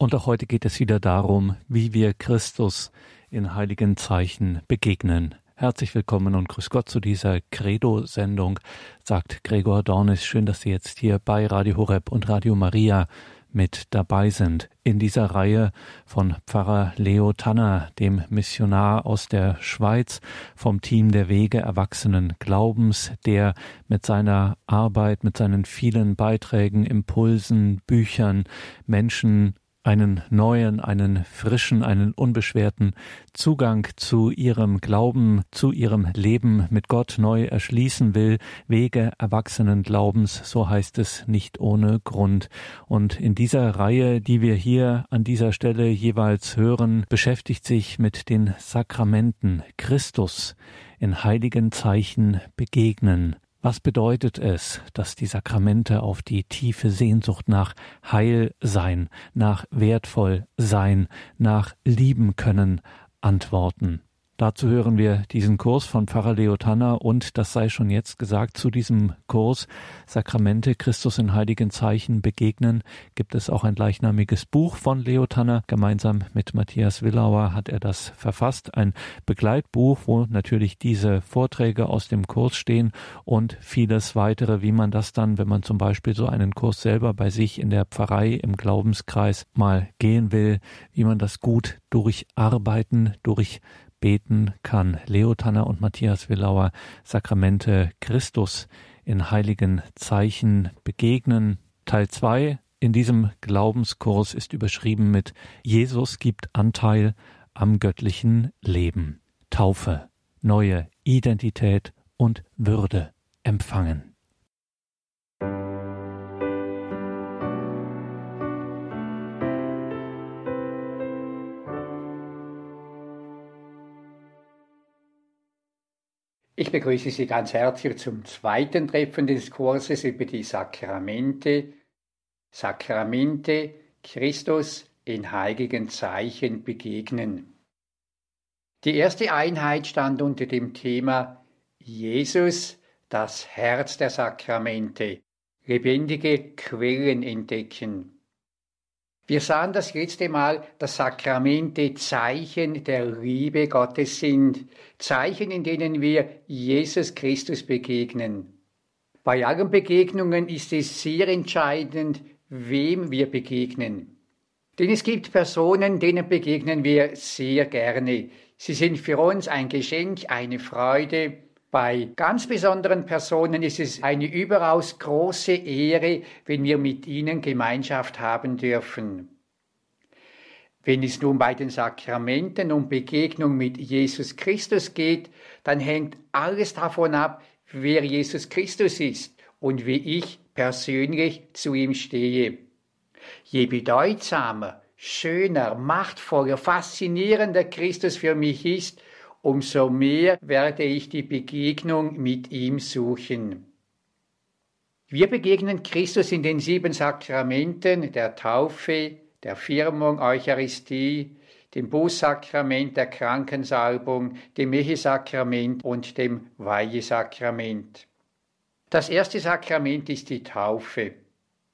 Und auch heute geht es wieder darum, wie wir Christus in heiligen Zeichen begegnen. Herzlich willkommen und grüß Gott zu dieser Credo-Sendung, sagt Gregor Dornis. Schön, dass Sie jetzt hier bei Radio Horeb und Radio Maria mit dabei sind. In dieser Reihe von Pfarrer Leo Tanner, dem Missionar aus der Schweiz, vom Team der Wege Erwachsenen Glaubens, der mit seiner Arbeit, mit seinen vielen Beiträgen, Impulsen, Büchern Menschen einen neuen, einen frischen, einen unbeschwerten Zugang zu ihrem Glauben, zu ihrem Leben mit Gott neu erschließen will. Wege erwachsenen Glaubens, so heißt es nicht ohne Grund. Und in dieser Reihe, die wir hier an dieser Stelle jeweils hören, beschäftigt sich mit den Sakramenten Christus in heiligen Zeichen begegnen. Was bedeutet es, dass die Sakramente auf die tiefe Sehnsucht nach Heil sein, nach wertvoll sein, nach lieben können antworten? Dazu hören wir diesen Kurs von Pfarrer Leo Tanner und das sei schon jetzt gesagt, zu diesem Kurs Sakramente Christus in heiligen Zeichen begegnen, gibt es auch ein gleichnamiges Buch von Leo Tanner. Gemeinsam mit Matthias Willauer hat er das verfasst, ein Begleitbuch, wo natürlich diese Vorträge aus dem Kurs stehen und vieles weitere, wie man das dann, wenn man zum Beispiel so einen Kurs selber bei sich in der Pfarrei im Glaubenskreis mal gehen will, wie man das gut durcharbeiten, durch beten kann. Leo Tanner und Matthias Willauer Sakramente Christus in heiligen Zeichen begegnen. Teil 2 in diesem Glaubenskurs ist überschrieben mit Jesus gibt Anteil am göttlichen Leben. Taufe, neue Identität und Würde empfangen. Ich begrüße Sie ganz herzlich zum zweiten Treffen des Kurses über die Sakramente. Sakramente Christus in heiligen Zeichen begegnen. Die erste Einheit stand unter dem Thema Jesus, das Herz der Sakramente, lebendige Quellen entdecken. Wir sahen das letzte Mal, dass Sakramente Zeichen der Liebe Gottes sind, Zeichen, in denen wir Jesus Christus begegnen. Bei allen Begegnungen ist es sehr entscheidend, wem wir begegnen. Denn es gibt Personen, denen begegnen wir sehr gerne. Sie sind für uns ein Geschenk, eine Freude. Bei ganz besonderen Personen ist es eine überaus große Ehre, wenn wir mit ihnen Gemeinschaft haben dürfen. Wenn es nun bei den Sakramenten um Begegnung mit Jesus Christus geht, dann hängt alles davon ab, wer Jesus Christus ist und wie ich persönlich zu ihm stehe. Je bedeutsamer, schöner, machtvoller, faszinierender Christus für mich ist, umso mehr werde ich die Begegnung mit ihm suchen. Wir begegnen Christus in den sieben Sakramenten der Taufe, der Firmung Eucharistie, dem Bußsakrament, der Krankensalbung, dem Ehesakrament und dem Weihesakrament. Das erste Sakrament ist die Taufe.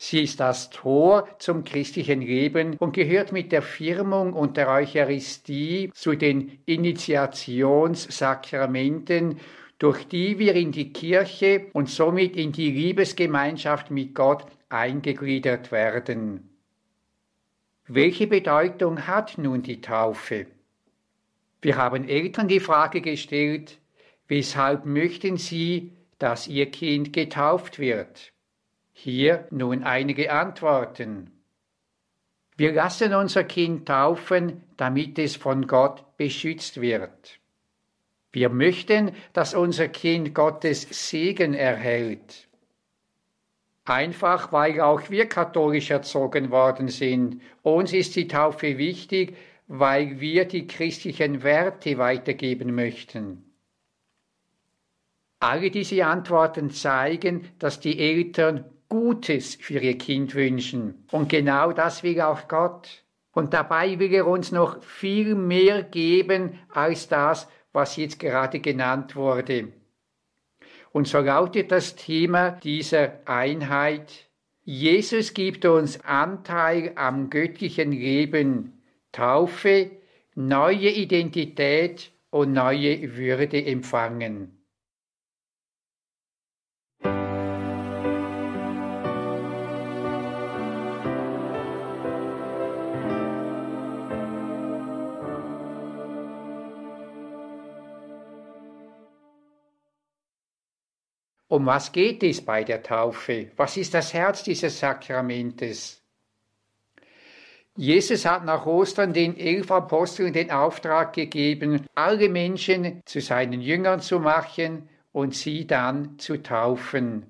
Sie ist das Tor zum christlichen Leben und gehört mit der Firmung und der Eucharistie zu den Initiationssakramenten, durch die wir in die Kirche und somit in die Liebesgemeinschaft mit Gott eingegliedert werden. Welche Bedeutung hat nun die Taufe? Wir haben Eltern die Frage gestellt, weshalb möchten sie, dass ihr Kind getauft wird? Hier nun einige Antworten. Wir lassen unser Kind taufen, damit es von Gott beschützt wird. Wir möchten, dass unser Kind Gottes Segen erhält. Einfach weil auch wir katholisch erzogen worden sind. Uns ist die Taufe wichtig, weil wir die christlichen Werte weitergeben möchten. Alle diese Antworten zeigen, dass die Eltern Gutes für ihr Kind wünschen. Und genau das will auch Gott. Und dabei will er uns noch viel mehr geben als das, was jetzt gerade genannt wurde. Und so lautet das Thema dieser Einheit, Jesus gibt uns Anteil am göttlichen Leben, Taufe, neue Identität und neue Würde empfangen. Um was geht es bei der Taufe? Was ist das Herz dieses Sakramentes? Jesus hat nach Ostern den elf Aposteln den Auftrag gegeben, alle Menschen zu seinen Jüngern zu machen und sie dann zu taufen.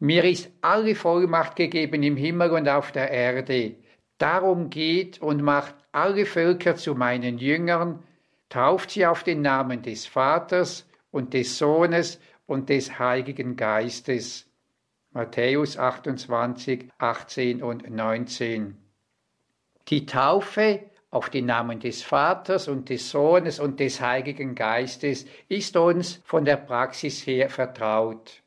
Mir ist alle Vollmacht gegeben im Himmel und auf der Erde. Darum geht und macht alle Völker zu meinen Jüngern, tauft sie auf den Namen des Vaters und des Sohnes und des Heiligen Geistes. Matthäus 28, 18 und 19. Die Taufe auf den Namen des Vaters und des Sohnes und des Heiligen Geistes ist uns von der Praxis her vertraut.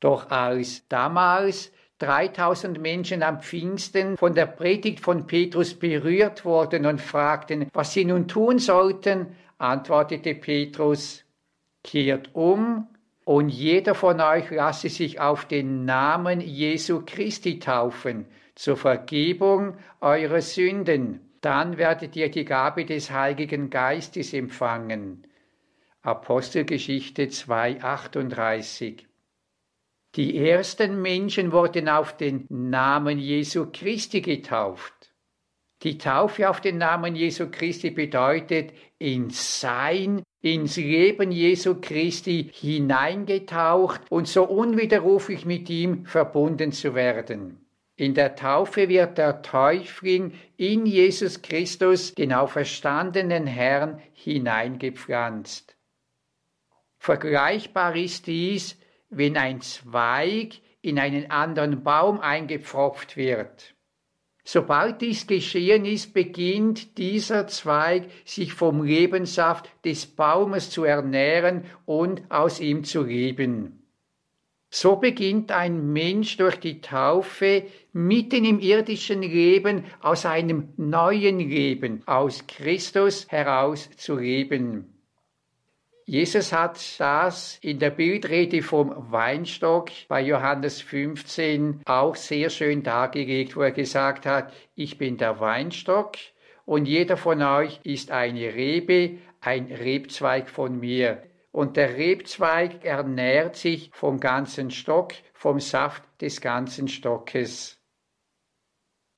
Doch als damals 3000 Menschen am Pfingsten von der Predigt von Petrus berührt wurden und fragten, was sie nun tun sollten, antwortete Petrus, kehrt um und jeder von euch lasse sich auf den Namen Jesu Christi taufen zur Vergebung eurer Sünden. Dann werdet ihr die Gabe des Heiligen Geistes empfangen. Apostelgeschichte 2,38 Die ersten Menschen wurden auf den Namen Jesu Christi getauft. Die Taufe auf den Namen Jesu Christi bedeutet, in sein ins Leben Jesu Christi hineingetaucht und so unwiderruflich mit ihm verbunden zu werden. In der Taufe wird der Täufling in Jesus Christus, den auferstandenen Herrn, hineingepflanzt. Vergleichbar ist dies, wenn ein Zweig in einen anderen Baum eingepfropft wird. Sobald dies geschehen ist, beginnt dieser Zweig sich vom Lebenssaft des Baumes zu ernähren und aus ihm zu leben. So beginnt ein Mensch durch die Taufe mitten im irdischen Leben aus einem neuen Leben, aus Christus heraus zu leben. Jesus hat das in der Bildrede vom Weinstock bei Johannes 15 auch sehr schön dargelegt, wo er gesagt hat, ich bin der Weinstock und jeder von euch ist eine Rebe, ein Rebzweig von mir. Und der Rebzweig ernährt sich vom ganzen Stock, vom Saft des ganzen Stockes.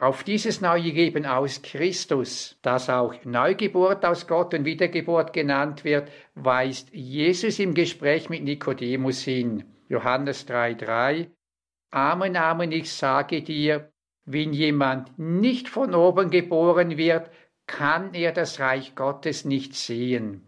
Auf dieses neue Leben aus Christus, das auch Neugeburt aus Gott und Wiedergeburt genannt wird, weist Jesus im Gespräch mit Nikodemus hin. Johannes 3,3 Amen, Amen, ich sage dir, wenn jemand nicht von oben geboren wird, kann er das Reich Gottes nicht sehen.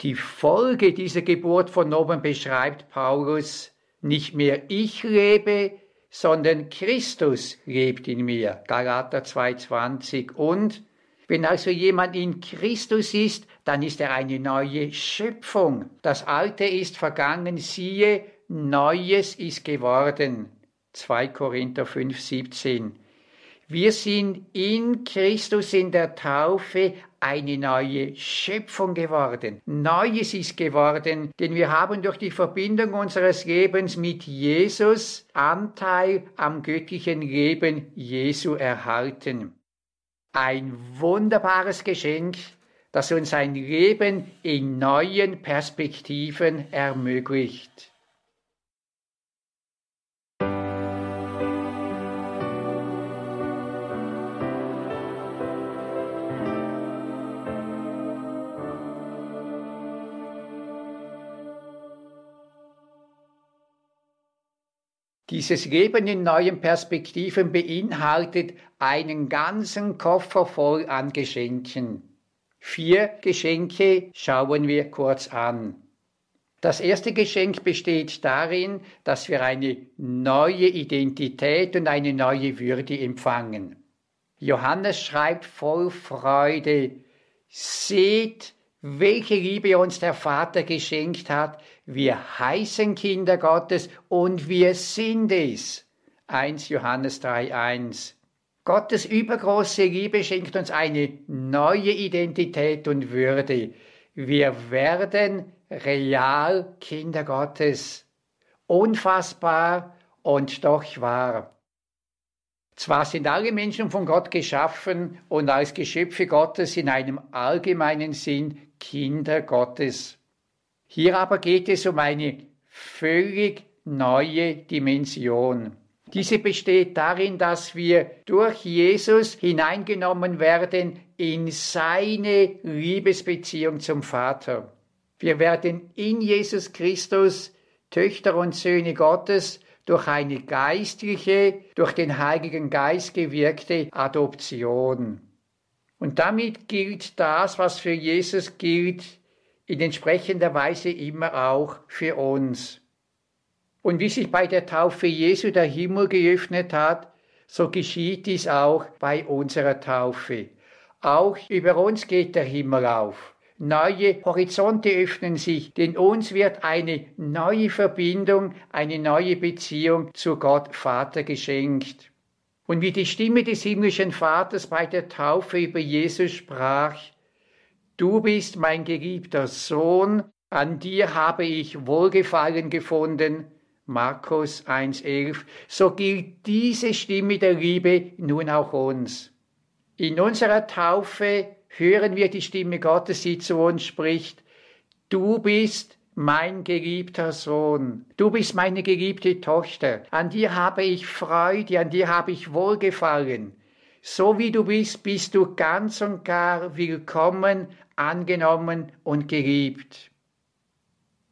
Die Folge dieser Geburt von oben beschreibt Paulus, nicht mehr ich lebe, sondern Christus lebt in mir. Galater 2,20. Und wenn also jemand in Christus ist, dann ist er eine neue Schöpfung. Das Alte ist vergangen, siehe, Neues ist geworden. 2 Korinther 5, 17. Wir sind in Christus in der Taufe eine neue Schöpfung geworden. Neues ist geworden, denn wir haben durch die Verbindung unseres Lebens mit Jesus Anteil am göttlichen Leben Jesu erhalten. Ein wunderbares Geschenk, das uns ein Leben in neuen Perspektiven ermöglicht. Dieses Leben in neuen Perspektiven beinhaltet einen ganzen Koffer voll an Geschenken. Vier Geschenke schauen wir kurz an. Das erste Geschenk besteht darin, dass wir eine neue Identität und eine neue Würde empfangen. Johannes schreibt voll Freude, seht, welche Liebe uns der Vater geschenkt hat. Wir heißen Kinder Gottes und wir sind es. 1 Johannes 3.1. Gottes übergroße Liebe schenkt uns eine neue Identität und Würde. Wir werden real Kinder Gottes. Unfassbar und doch wahr. Zwar sind alle Menschen von Gott geschaffen und als Geschöpfe Gottes in einem allgemeinen Sinn Kinder Gottes. Hier aber geht es um eine völlig neue Dimension. Diese besteht darin, dass wir durch Jesus hineingenommen werden in seine Liebesbeziehung zum Vater. Wir werden in Jesus Christus Töchter und Söhne Gottes durch eine geistliche, durch den Heiligen Geist gewirkte Adoption. Und damit gilt das, was für Jesus gilt, in entsprechender Weise immer auch für uns. Und wie sich bei der Taufe Jesu der Himmel geöffnet hat, so geschieht dies auch bei unserer Taufe. Auch über uns geht der Himmel auf. Neue Horizonte öffnen sich, denn uns wird eine neue Verbindung, eine neue Beziehung zu Gott Vater geschenkt. Und wie die Stimme des himmlischen Vaters bei der Taufe über Jesus sprach, Du bist mein geliebter Sohn, an dir habe ich Wohlgefallen gefunden, Markus 1.11, so gilt diese Stimme der Liebe nun auch uns. In unserer Taufe hören wir die Stimme Gottes, die zu uns spricht, du bist mein geliebter Sohn, du bist meine geliebte Tochter, an dir habe ich Freude, an dir habe ich Wohlgefallen. So wie du bist, bist du ganz und gar willkommen, angenommen und geliebt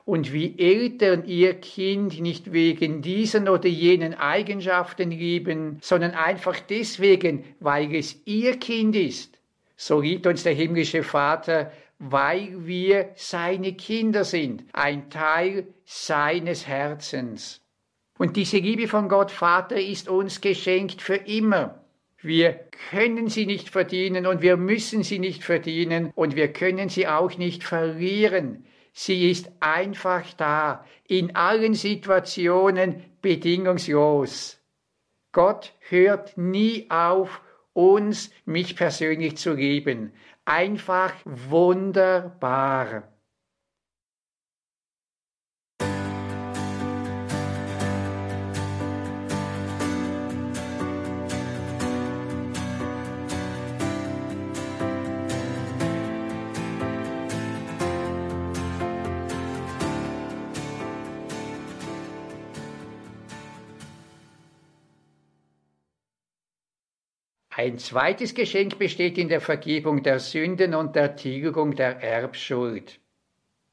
und wie Eltern ihr Kind nicht wegen diesen oder jenen Eigenschaften lieben, sondern einfach deswegen, weil es ihr Kind ist. So liebt uns der himmlische Vater, weil wir seine Kinder sind, ein Teil seines Herzens. Und diese Liebe von Gott Vater ist uns geschenkt für immer. Wir können sie nicht verdienen und wir müssen sie nicht verdienen und wir können sie auch nicht verlieren. Sie ist einfach da, in allen Situationen bedingungslos. Gott hört nie auf, uns, mich persönlich zu lieben. Einfach wunderbar. Ein zweites Geschenk besteht in der Vergebung der Sünden und der Tilgung der Erbschuld.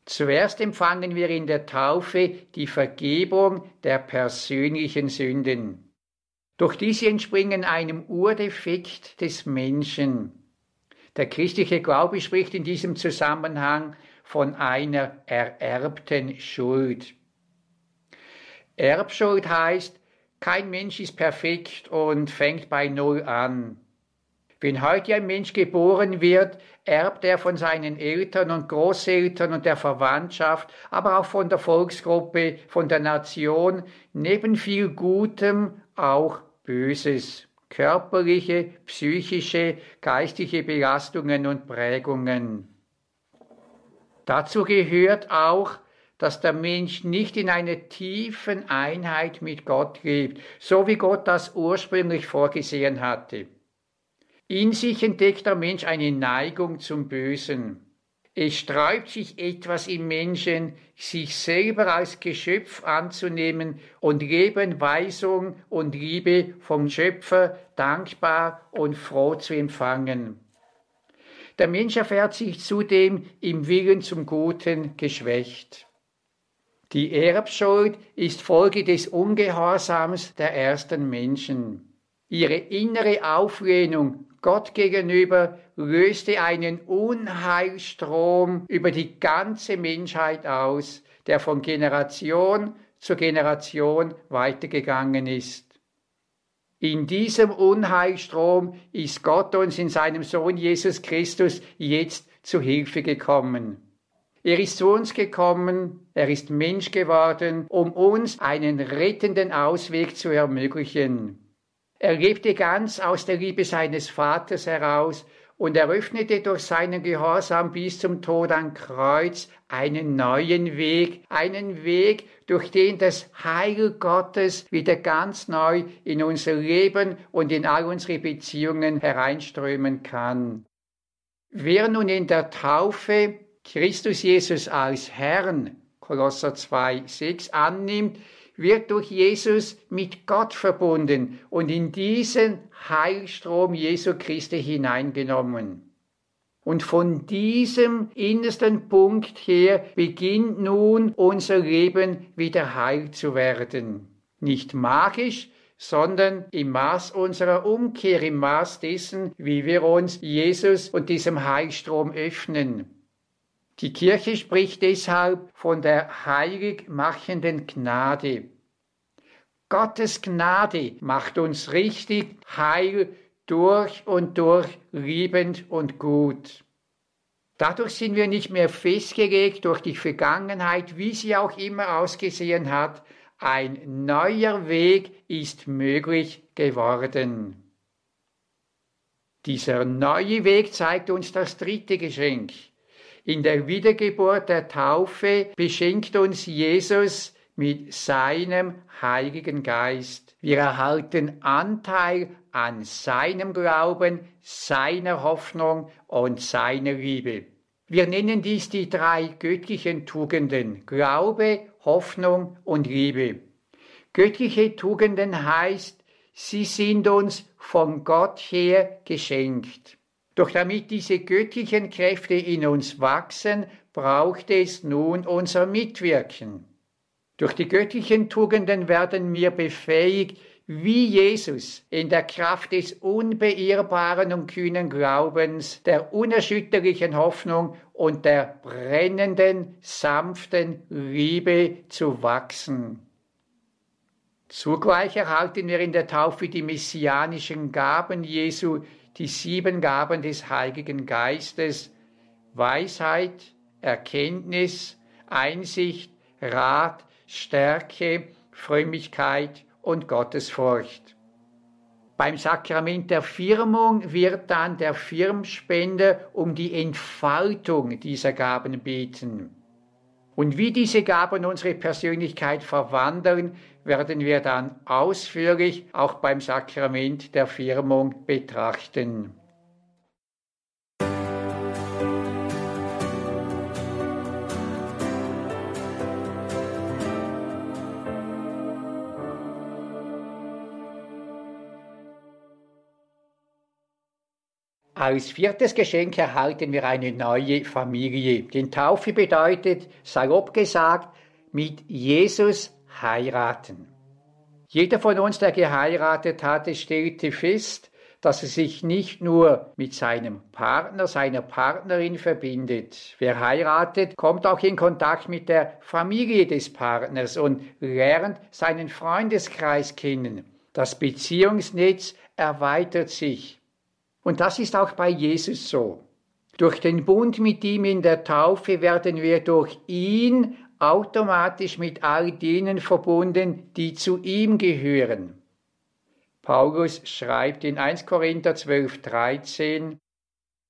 Zuerst empfangen wir in der Taufe die Vergebung der persönlichen Sünden. Doch diese entspringen einem Urdefekt des Menschen. Der christliche Glaube spricht in diesem Zusammenhang von einer ererbten Schuld. Erbschuld heißt, kein Mensch ist perfekt und fängt bei Null an. Wenn heute ein Mensch geboren wird, erbt er von seinen Eltern und Großeltern und der Verwandtschaft, aber auch von der Volksgruppe, von der Nation, neben viel Gutem auch Böses, körperliche, psychische, geistige Belastungen und Prägungen. Dazu gehört auch dass der Mensch nicht in einer tiefen Einheit mit Gott lebt, so wie Gott das ursprünglich vorgesehen hatte. In sich entdeckt der Mensch eine Neigung zum Bösen. Es sträubt sich etwas im Menschen, sich selber als Geschöpf anzunehmen und Leben, Weisung und Liebe vom Schöpfer dankbar und froh zu empfangen. Der Mensch erfährt sich zudem im Willen zum Guten geschwächt. Die Erbschuld ist Folge des Ungehorsams der ersten Menschen. Ihre innere Auflehnung Gott gegenüber löste einen Unheilstrom über die ganze Menschheit aus, der von Generation zu Generation weitergegangen ist. In diesem Unheilstrom ist Gott uns in seinem Sohn Jesus Christus jetzt zu Hilfe gekommen. Er ist zu uns gekommen, er ist Mensch geworden, um uns einen rettenden Ausweg zu ermöglichen. Er lebte ganz aus der Liebe seines Vaters heraus und eröffnete durch seinen Gehorsam bis zum Tod am Kreuz einen neuen Weg, einen Weg, durch den das Heil Gottes wieder ganz neu in unser Leben und in all unsere Beziehungen hereinströmen kann. Wer nun in der Taufe Christus Jesus als Herrn, Kolosser 2, 6 annimmt, wird durch Jesus mit Gott verbunden und in diesen Heilstrom Jesu Christi hineingenommen. Und von diesem innersten Punkt her beginnt nun unser Leben wieder heil zu werden. Nicht magisch, sondern im Maß unserer Umkehr, im Maß dessen, wie wir uns Jesus und diesem Heilstrom öffnen. Die Kirche spricht deshalb von der heilig machenden Gnade. Gottes Gnade macht uns richtig heil durch und durch liebend und gut. Dadurch sind wir nicht mehr festgelegt durch die Vergangenheit, wie sie auch immer ausgesehen hat. Ein neuer Weg ist möglich geworden. Dieser neue Weg zeigt uns das dritte Geschenk. In der Wiedergeburt der Taufe beschenkt uns Jesus mit seinem Heiligen Geist. Wir erhalten Anteil an seinem Glauben, seiner Hoffnung und seiner Liebe. Wir nennen dies die drei göttlichen Tugenden Glaube, Hoffnung und Liebe. Göttliche Tugenden heißt, sie sind uns von Gott her geschenkt. Doch damit diese göttlichen Kräfte in uns wachsen, braucht es nun unser Mitwirken. Durch die göttlichen Tugenden werden wir befähigt, wie Jesus in der Kraft des unbeirrbaren und kühnen Glaubens, der unerschütterlichen Hoffnung und der brennenden, sanften Liebe zu wachsen. Zugleich erhalten wir in der Taufe die messianischen Gaben Jesu, die sieben Gaben des Heiligen Geistes, Weisheit, Erkenntnis, Einsicht, Rat, Stärke, Frömmigkeit und Gottesfurcht. Beim Sakrament der Firmung wird dann der Firmspender um die Entfaltung dieser Gaben beten. Und wie diese Gaben unsere Persönlichkeit verwandeln, werden wir dann ausführlich auch beim Sakrament der Firmung betrachten. Als viertes Geschenk erhalten wir eine neue Familie. Denn Taufe bedeutet, salopp gesagt, mit Jesus heiraten. Jeder von uns, der geheiratet hatte, stellte fest, dass er sich nicht nur mit seinem Partner, seiner Partnerin verbindet. Wer heiratet, kommt auch in Kontakt mit der Familie des Partners und lernt seinen Freundeskreis kennen. Das Beziehungsnetz erweitert sich. Und das ist auch bei Jesus so. Durch den Bund mit ihm in der Taufe werden wir durch ihn automatisch mit all denen verbunden, die zu ihm gehören. Paulus schreibt in 1 Korinther 12, 13,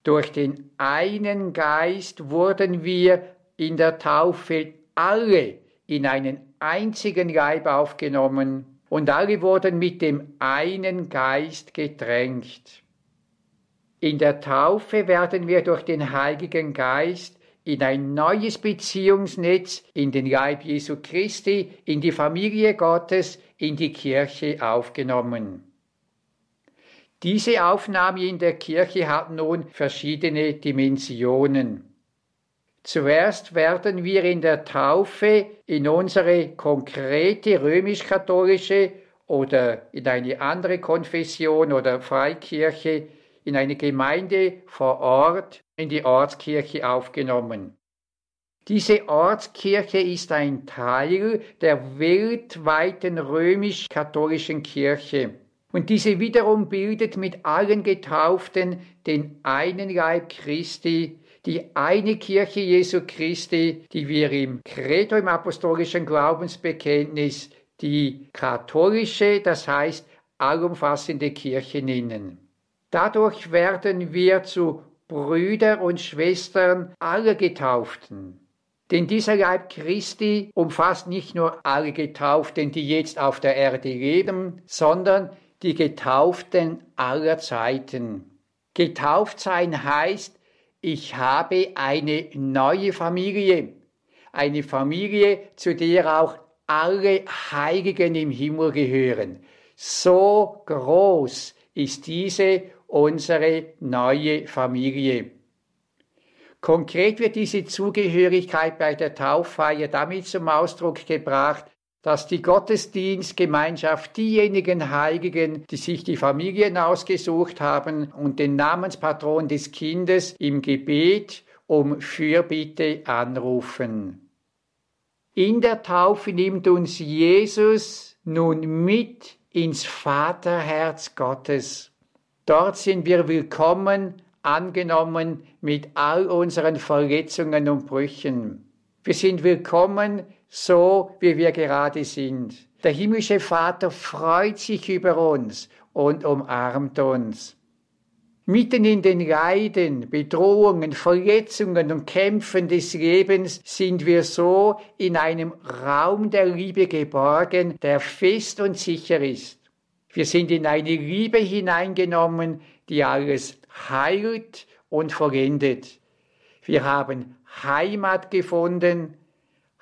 durch den einen Geist wurden wir in der Taufe alle in einen einzigen Leib aufgenommen und alle wurden mit dem einen Geist getränkt. In der Taufe werden wir durch den Heiligen Geist in ein neues Beziehungsnetz, in den Leib Jesu Christi, in die Familie Gottes, in die Kirche aufgenommen. Diese Aufnahme in der Kirche hat nun verschiedene Dimensionen. Zuerst werden wir in der Taufe in unsere konkrete römisch-katholische oder in eine andere Konfession oder Freikirche in eine Gemeinde vor Ort in die Ortskirche aufgenommen. Diese Ortskirche ist ein Teil der weltweiten römisch-katholischen Kirche. Und diese wiederum bildet mit allen Getauften den einen Leib Christi, die eine Kirche Jesu Christi, die wir im Credo, im apostolischen Glaubensbekenntnis, die katholische, das heißt allumfassende Kirche nennen. Dadurch werden wir zu Brüder und Schwestern aller Getauften. Denn dieser Leib Christi umfasst nicht nur alle Getauften, die jetzt auf der Erde leben, sondern die Getauften aller Zeiten. Getauft sein heißt, ich habe eine neue Familie, eine Familie, zu der auch alle Heiligen im Himmel gehören. So groß ist diese unsere neue Familie. Konkret wird diese Zugehörigkeit bei der Tauffeier damit zum Ausdruck gebracht, dass die Gottesdienstgemeinschaft diejenigen Heiligen, die sich die Familien ausgesucht haben und den Namenspatron des Kindes im Gebet um Fürbitte anrufen. In der Taufe nimmt uns Jesus nun mit ins Vaterherz Gottes. Dort sind wir willkommen, angenommen mit all unseren Verletzungen und Brüchen. Wir sind willkommen so wie wir gerade sind. Der himmlische Vater freut sich über uns und umarmt uns. Mitten in den Leiden, Bedrohungen, Verletzungen und Kämpfen des Lebens sind wir so in einem Raum der Liebe geborgen, der fest und sicher ist. Wir sind in eine Liebe hineingenommen, die alles heilt und vollendet. Wir haben Heimat gefunden,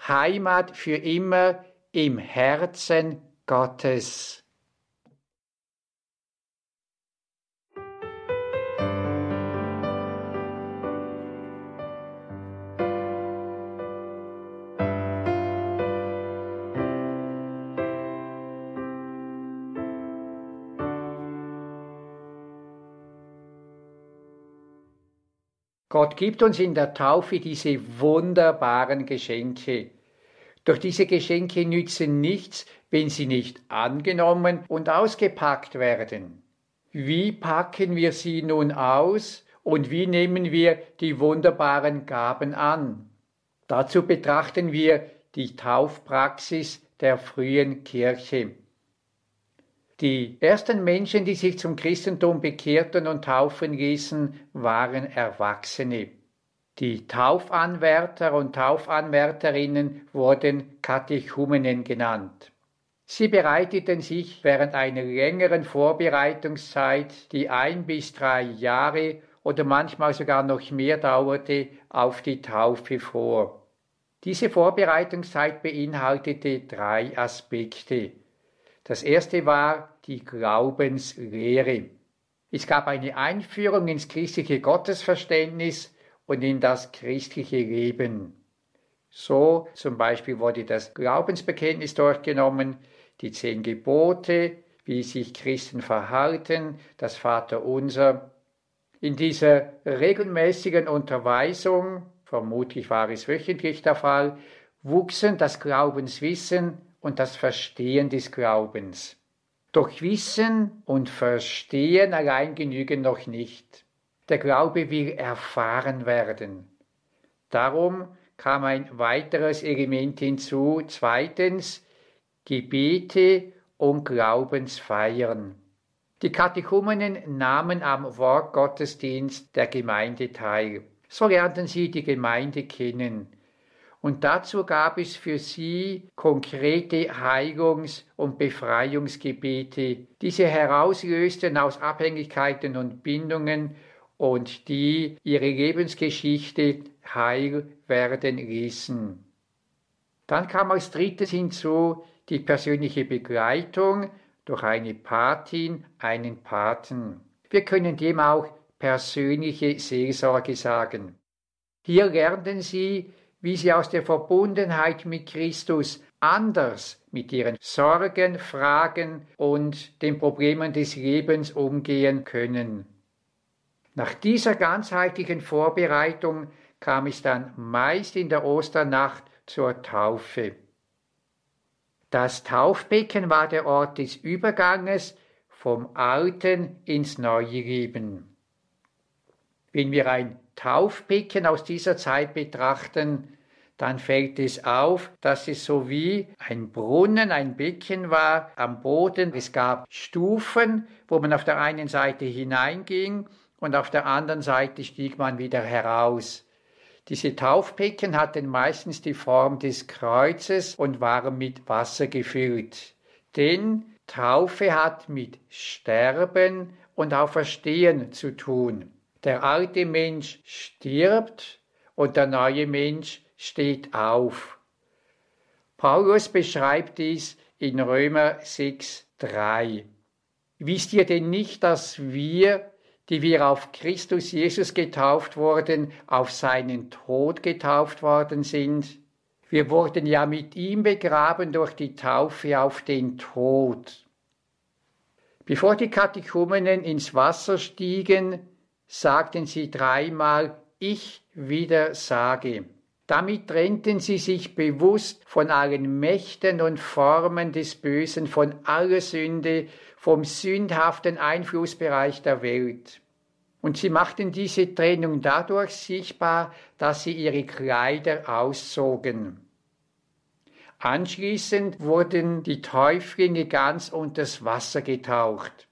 Heimat für immer im Herzen Gottes. Gott gibt uns in der Taufe diese wunderbaren Geschenke. Doch diese Geschenke nützen nichts, wenn sie nicht angenommen und ausgepackt werden. Wie packen wir sie nun aus und wie nehmen wir die wunderbaren Gaben an? Dazu betrachten wir die Taufpraxis der frühen Kirche. Die ersten Menschen, die sich zum Christentum bekehrten und taufen ließen, waren Erwachsene. Die Taufanwärter und Taufanwärterinnen wurden Katechumenen genannt. Sie bereiteten sich während einer längeren Vorbereitungszeit, die ein bis drei Jahre oder manchmal sogar noch mehr dauerte, auf die Taufe vor. Diese Vorbereitungszeit beinhaltete drei Aspekte. Das erste war die Glaubenslehre. Es gab eine Einführung ins christliche Gottesverständnis und in das christliche Leben. So zum Beispiel wurde das Glaubensbekenntnis durchgenommen, die zehn Gebote, wie sich Christen verhalten, das Vaterunser. In dieser regelmäßigen Unterweisung, vermutlich war es wöchentlich der Fall, wuchsen das Glaubenswissen und das Verstehen des Glaubens. Doch Wissen und Verstehen allein genügen noch nicht. Der Glaube will erfahren werden. Darum kam ein weiteres Element hinzu. Zweitens, Gebete und Glaubensfeiern. Die Katechumenen nahmen am Wortgottesdienst der Gemeinde teil. So lernten sie die Gemeinde kennen und dazu gab es für sie konkrete Heigungs- und Befreiungsgebete. Diese herauslösten aus Abhängigkeiten und Bindungen und die ihre Lebensgeschichte heil werden ließen. Dann kam als drittes hinzu die persönliche Begleitung durch eine Patin, einen Paten. Wir können dem auch persönliche Seelsorge sagen. Hier lernten sie, wie sie aus der Verbundenheit mit Christus anders mit ihren Sorgen, Fragen und den Problemen des Lebens umgehen können. Nach dieser ganzheitlichen Vorbereitung kam es dann meist in der Osternacht zur Taufe. Das Taufbecken war der Ort des Überganges vom alten ins neue Leben. Wenn wir ein Taufbecken aus dieser Zeit betrachten, dann fällt es auf, dass es so wie ein Brunnen, ein Becken war am Boden. Es gab Stufen, wo man auf der einen Seite hineinging und auf der anderen Seite stieg man wieder heraus. Diese Taufbecken hatten meistens die Form des Kreuzes und waren mit Wasser gefüllt. Denn Taufe hat mit Sterben und Auferstehen zu tun. Der alte Mensch stirbt und der neue Mensch steht auf. Paulus beschreibt dies in Römer 6,3. Wisst ihr denn nicht, dass wir, die wir auf Christus Jesus getauft wurden, auf seinen Tod getauft worden sind? Wir wurden ja mit ihm begraben durch die Taufe auf den Tod. Bevor die Katechumenen ins Wasser stiegen, sagten sie dreimal, ich wieder sage. Damit trennten sie sich bewusst von allen Mächten und Formen des Bösen, von aller Sünde, vom sündhaften Einflussbereich der Welt. Und sie machten diese Trennung dadurch sichtbar, dass sie ihre Kleider auszogen. Anschließend wurden die Täuflinge ganz unters Wasser getaucht.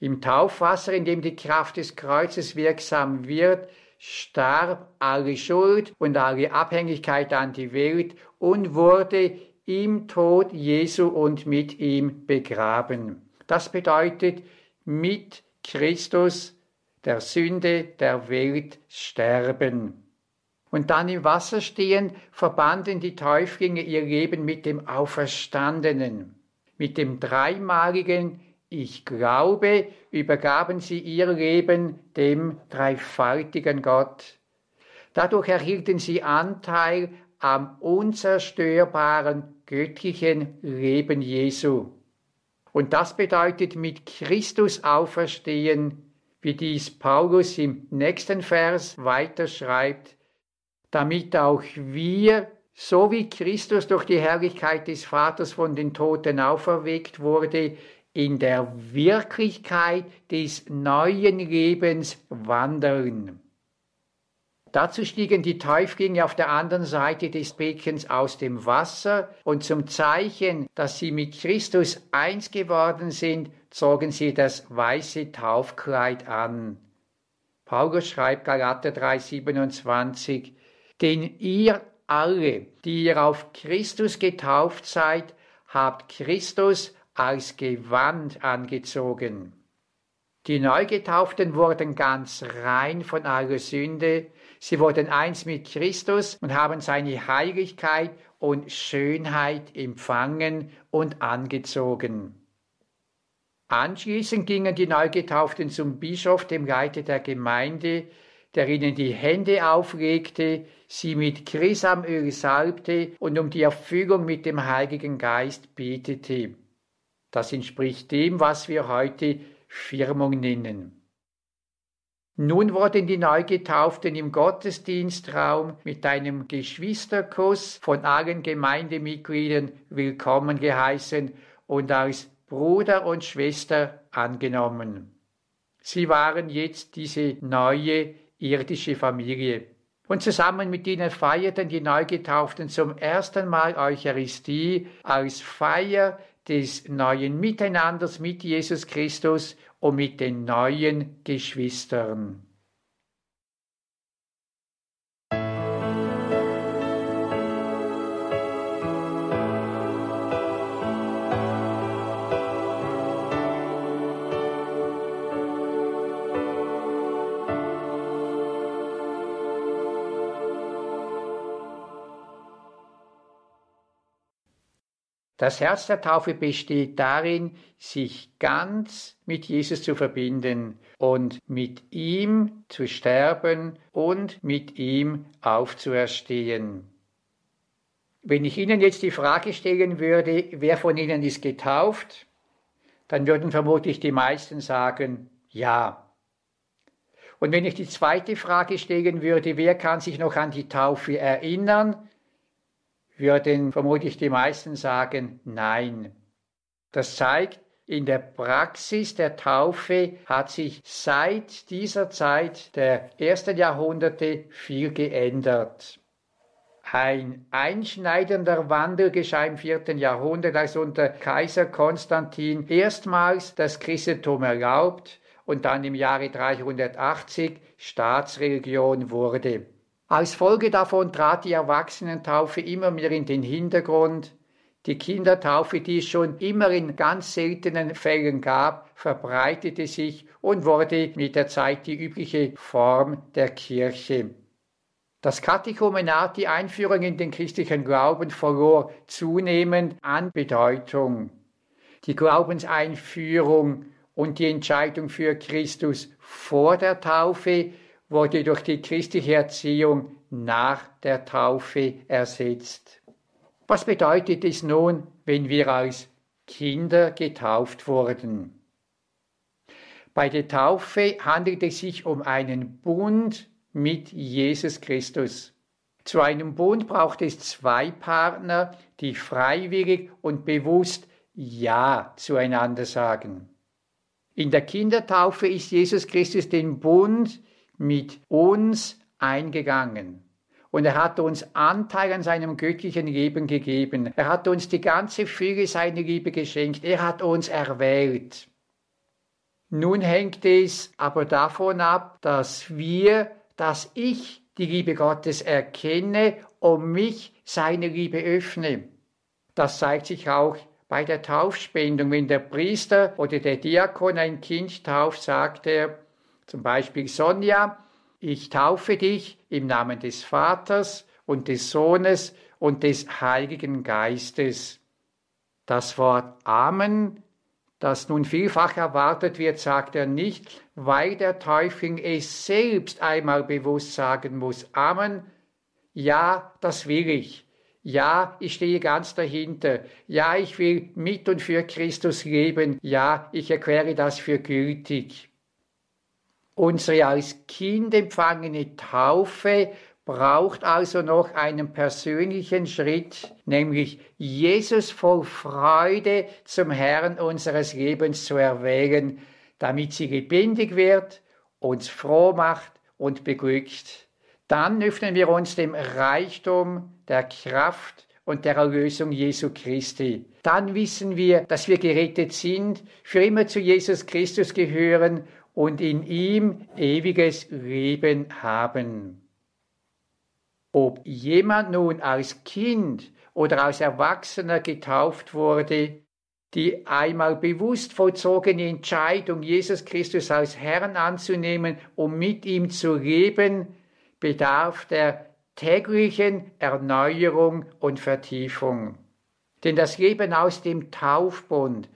Im Taufwasser, in dem die Kraft des Kreuzes wirksam wird, starb alle Schuld und alle Abhängigkeit an die Welt und wurde im Tod Jesu und mit ihm begraben. Das bedeutet mit Christus der Sünde der Welt sterben. Und dann im Wasser stehen, verbanden die Täuflinge ihr Leben mit dem Auferstandenen, mit dem dreimaligen ich glaube, übergaben sie ihr Leben dem dreifaltigen Gott. Dadurch erhielten sie Anteil am unzerstörbaren göttlichen Leben Jesu. Und das bedeutet mit Christus auferstehen, wie dies Paulus im nächsten Vers weiterschreibt, damit auch wir, so wie Christus durch die Herrlichkeit des Vaters von den Toten auferweckt wurde, in der Wirklichkeit des neuen Lebens wandeln. Dazu stiegen die Täuflinge auf der anderen Seite des Beckens aus dem Wasser und zum Zeichen, dass sie mit Christus eins geworden sind, zogen sie das weiße Taufkleid an. Paulus schreibt Galater 3,27, denn ihr alle, die ihr auf Christus getauft seid, habt Christus als Gewand angezogen. Die Neugetauften wurden ganz rein von aller Sünde, sie wurden eins mit Christus und haben seine Heiligkeit und Schönheit empfangen und angezogen. Anschließend gingen die Neugetauften zum Bischof, dem Leiter der Gemeinde, der ihnen die Hände auflegte, sie mit Chrisamöl salbte und um die Erfüllung mit dem Heiligen Geist betete. Das entspricht dem, was wir heute Firmung nennen. Nun wurden die Neugetauften im Gottesdienstraum mit einem Geschwisterkuss von allen Gemeindemitgliedern willkommen geheißen und als Bruder und Schwester angenommen. Sie waren jetzt diese neue irdische Familie. Und zusammen mit ihnen feierten die Neugetauften zum ersten Mal Eucharistie als Feier des neuen Miteinanders mit Jesus Christus und mit den neuen Geschwistern. Das Herz der Taufe besteht darin, sich ganz mit Jesus zu verbinden und mit ihm zu sterben und mit ihm aufzuerstehen. Wenn ich Ihnen jetzt die Frage stellen würde, wer von Ihnen ist getauft, dann würden vermutlich die meisten sagen, ja. Und wenn ich die zweite Frage stellen würde, wer kann sich noch an die Taufe erinnern, würden vermutlich die meisten sagen Nein. Das zeigt, in der Praxis der Taufe hat sich seit dieser Zeit der ersten Jahrhunderte viel geändert. Ein einschneidender Wandel geschah im vierten Jahrhundert, als unter Kaiser Konstantin erstmals das Christentum erlaubt und dann im Jahre 380 Staatsreligion wurde. Als Folge davon trat die Erwachsenentaufe immer mehr in den Hintergrund. Die Kindertaufe, die es schon immer in ganz seltenen Fällen gab, verbreitete sich und wurde mit der Zeit die übliche Form der Kirche. Das Katechumenat, die Einführung in den christlichen Glauben, verlor zunehmend an Bedeutung. Die Glaubenseinführung und die Entscheidung für Christus vor der Taufe wurde durch die christliche Erziehung nach der Taufe ersetzt. Was bedeutet es nun, wenn wir als Kinder getauft wurden? Bei der Taufe handelt es sich um einen Bund mit Jesus Christus. Zu einem Bund braucht es zwei Partner, die freiwillig und bewusst Ja zueinander sagen. In der Kindertaufe ist Jesus Christus den Bund mit uns eingegangen. Und er hat uns Anteil an seinem göttlichen Leben gegeben. Er hat uns die ganze Fülle seiner Liebe geschenkt. Er hat uns erwählt. Nun hängt es aber davon ab, dass wir dass ich die Liebe Gottes erkenne und mich seine Liebe öffne. Das zeigt sich auch bei der Taufspendung. Wenn der Priester oder der Diakon ein Kind tauft, sagt er zum Beispiel Sonja, ich taufe dich im Namen des Vaters und des Sohnes und des Heiligen Geistes. Das Wort Amen das nun vielfach erwartet wird, sagt er nicht, weil der Täufling es selbst einmal bewusst sagen muss. Amen. Ja, das will ich. Ja, ich stehe ganz dahinter. Ja, ich will mit und für Christus leben. Ja, ich erkläre das für gültig. Unsere als Kind empfangene Taufe braucht also noch einen persönlichen Schritt, nämlich Jesus voll Freude zum Herrn unseres Lebens zu erwählen, damit sie lebendig wird, uns froh macht und beglückt. Dann öffnen wir uns dem Reichtum der Kraft und der Erlösung Jesu Christi. Dann wissen wir, dass wir gerettet sind, für immer zu Jesus Christus gehören und in ihm ewiges Leben haben. Ob jemand nun als Kind oder als Erwachsener getauft wurde, die einmal bewusst vollzogene Entscheidung, Jesus Christus als Herrn anzunehmen und um mit ihm zu leben, bedarf der täglichen Erneuerung und Vertiefung. Denn das Leben aus dem Taufbund,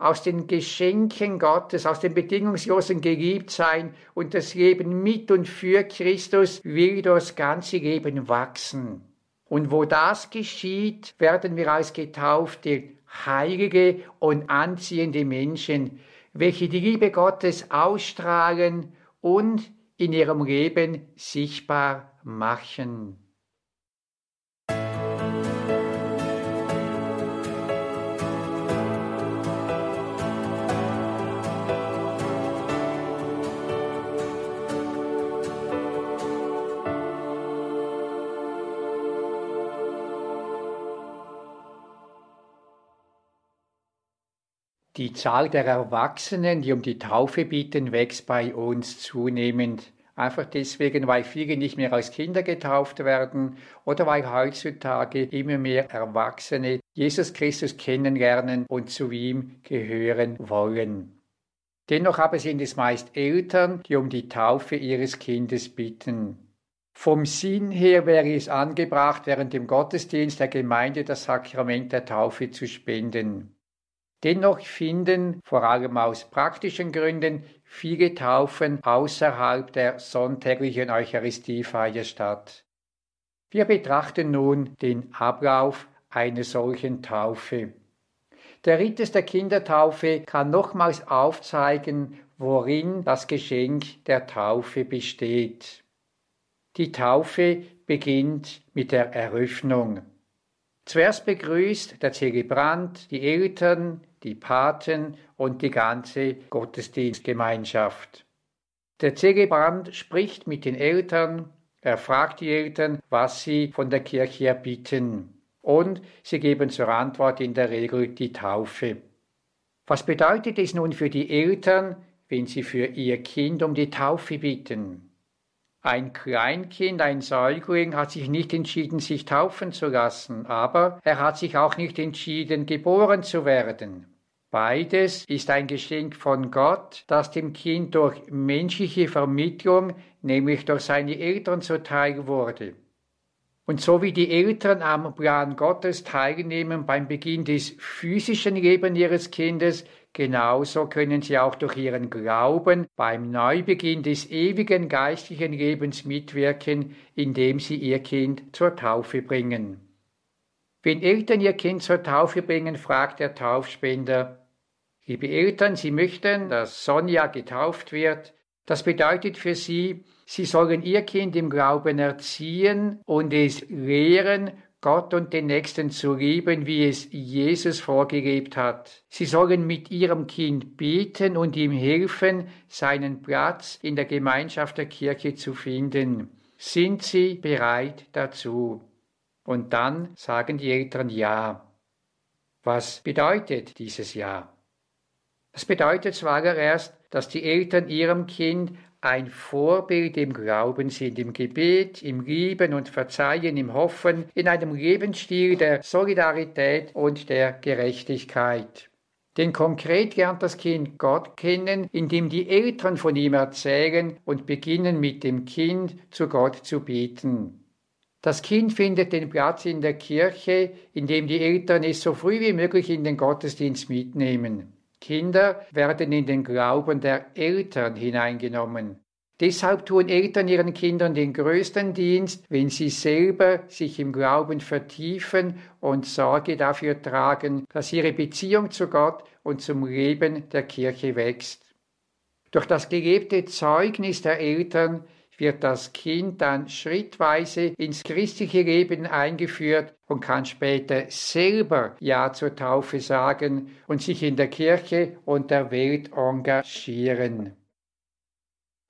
aus den Geschenken Gottes, aus dem bedingungslosen Geliebtsein und das Leben mit und für Christus will das ganze Leben wachsen. Und wo das geschieht, werden wir als Getaufte heilige und anziehende Menschen, welche die Liebe Gottes ausstrahlen und in ihrem Leben sichtbar machen. Die Zahl der Erwachsenen, die um die Taufe bitten, wächst bei uns zunehmend. Einfach deswegen, weil viele nicht mehr als Kinder getauft werden oder weil heutzutage immer mehr Erwachsene Jesus Christus kennenlernen und zu ihm gehören wollen. Dennoch aber sind es meist Eltern, die um die Taufe ihres Kindes bitten. Vom Sinn her wäre es angebracht, während dem Gottesdienst der Gemeinde das Sakrament der Taufe zu spenden. Dennoch finden, vor allem aus praktischen Gründen, viele Taufen außerhalb der sonntäglichen Eucharistiefeier statt. Wir betrachten nun den Ablauf einer solchen Taufe. Der Ritus der Kindertaufe kann nochmals aufzeigen, worin das Geschenk der Taufe besteht. Die Taufe beginnt mit der Eröffnung. Zuerst begrüßt der Zelebrant die Eltern, die Paten und die ganze Gottesdienstgemeinschaft. Der Zelebrant spricht mit den Eltern, er fragt die Eltern, was sie von der Kirche erbitten, und sie geben zur Antwort in der Regel die Taufe. Was bedeutet es nun für die Eltern, wenn sie für ihr Kind um die Taufe bitten? Ein Kleinkind, ein Säugling hat sich nicht entschieden, sich taufen zu lassen, aber er hat sich auch nicht entschieden, geboren zu werden. Beides ist ein Geschenk von Gott, das dem Kind durch menschliche Vermittlung, nämlich durch seine Eltern zuteil wurde. Und so wie die Eltern am Plan Gottes teilnehmen beim Beginn des physischen Lebens ihres Kindes, genauso können sie auch durch ihren Glauben beim Neubeginn des ewigen geistlichen Lebens mitwirken, indem sie ihr Kind zur Taufe bringen. Wenn Eltern ihr Kind zur Taufe bringen, fragt der Taufspender, Liebe Eltern, Sie möchten, dass Sonja getauft wird. Das bedeutet für Sie, Sie sollen Ihr Kind im Glauben erziehen und es lehren, Gott und den Nächsten zu lieben, wie es Jesus vorgelebt hat. Sie sollen mit ihrem Kind beten und ihm helfen, seinen Platz in der Gemeinschaft der Kirche zu finden. Sind Sie bereit dazu? Und dann sagen die Eltern Ja. Was bedeutet dieses Ja? Das bedeutet zuallererst, dass die Eltern ihrem Kind ein Vorbild im Glauben sind, im Gebet, im Lieben und Verzeihen, im Hoffen, in einem Lebensstil der Solidarität und der Gerechtigkeit. Denn konkret lernt das Kind Gott kennen, indem die Eltern von ihm erzählen und beginnen mit dem Kind zu Gott zu beten. Das Kind findet den Platz in der Kirche, indem die Eltern es so früh wie möglich in den Gottesdienst mitnehmen. Kinder werden in den Glauben der Eltern hineingenommen. Deshalb tun Eltern ihren Kindern den größten Dienst, wenn sie selber sich im Glauben vertiefen und Sorge dafür tragen, dass ihre Beziehung zu Gott und zum Leben der Kirche wächst. Durch das gelebte Zeugnis der Eltern wird das Kind dann schrittweise ins christliche Leben eingeführt und kann später selber Ja zur Taufe sagen und sich in der Kirche und der Welt engagieren.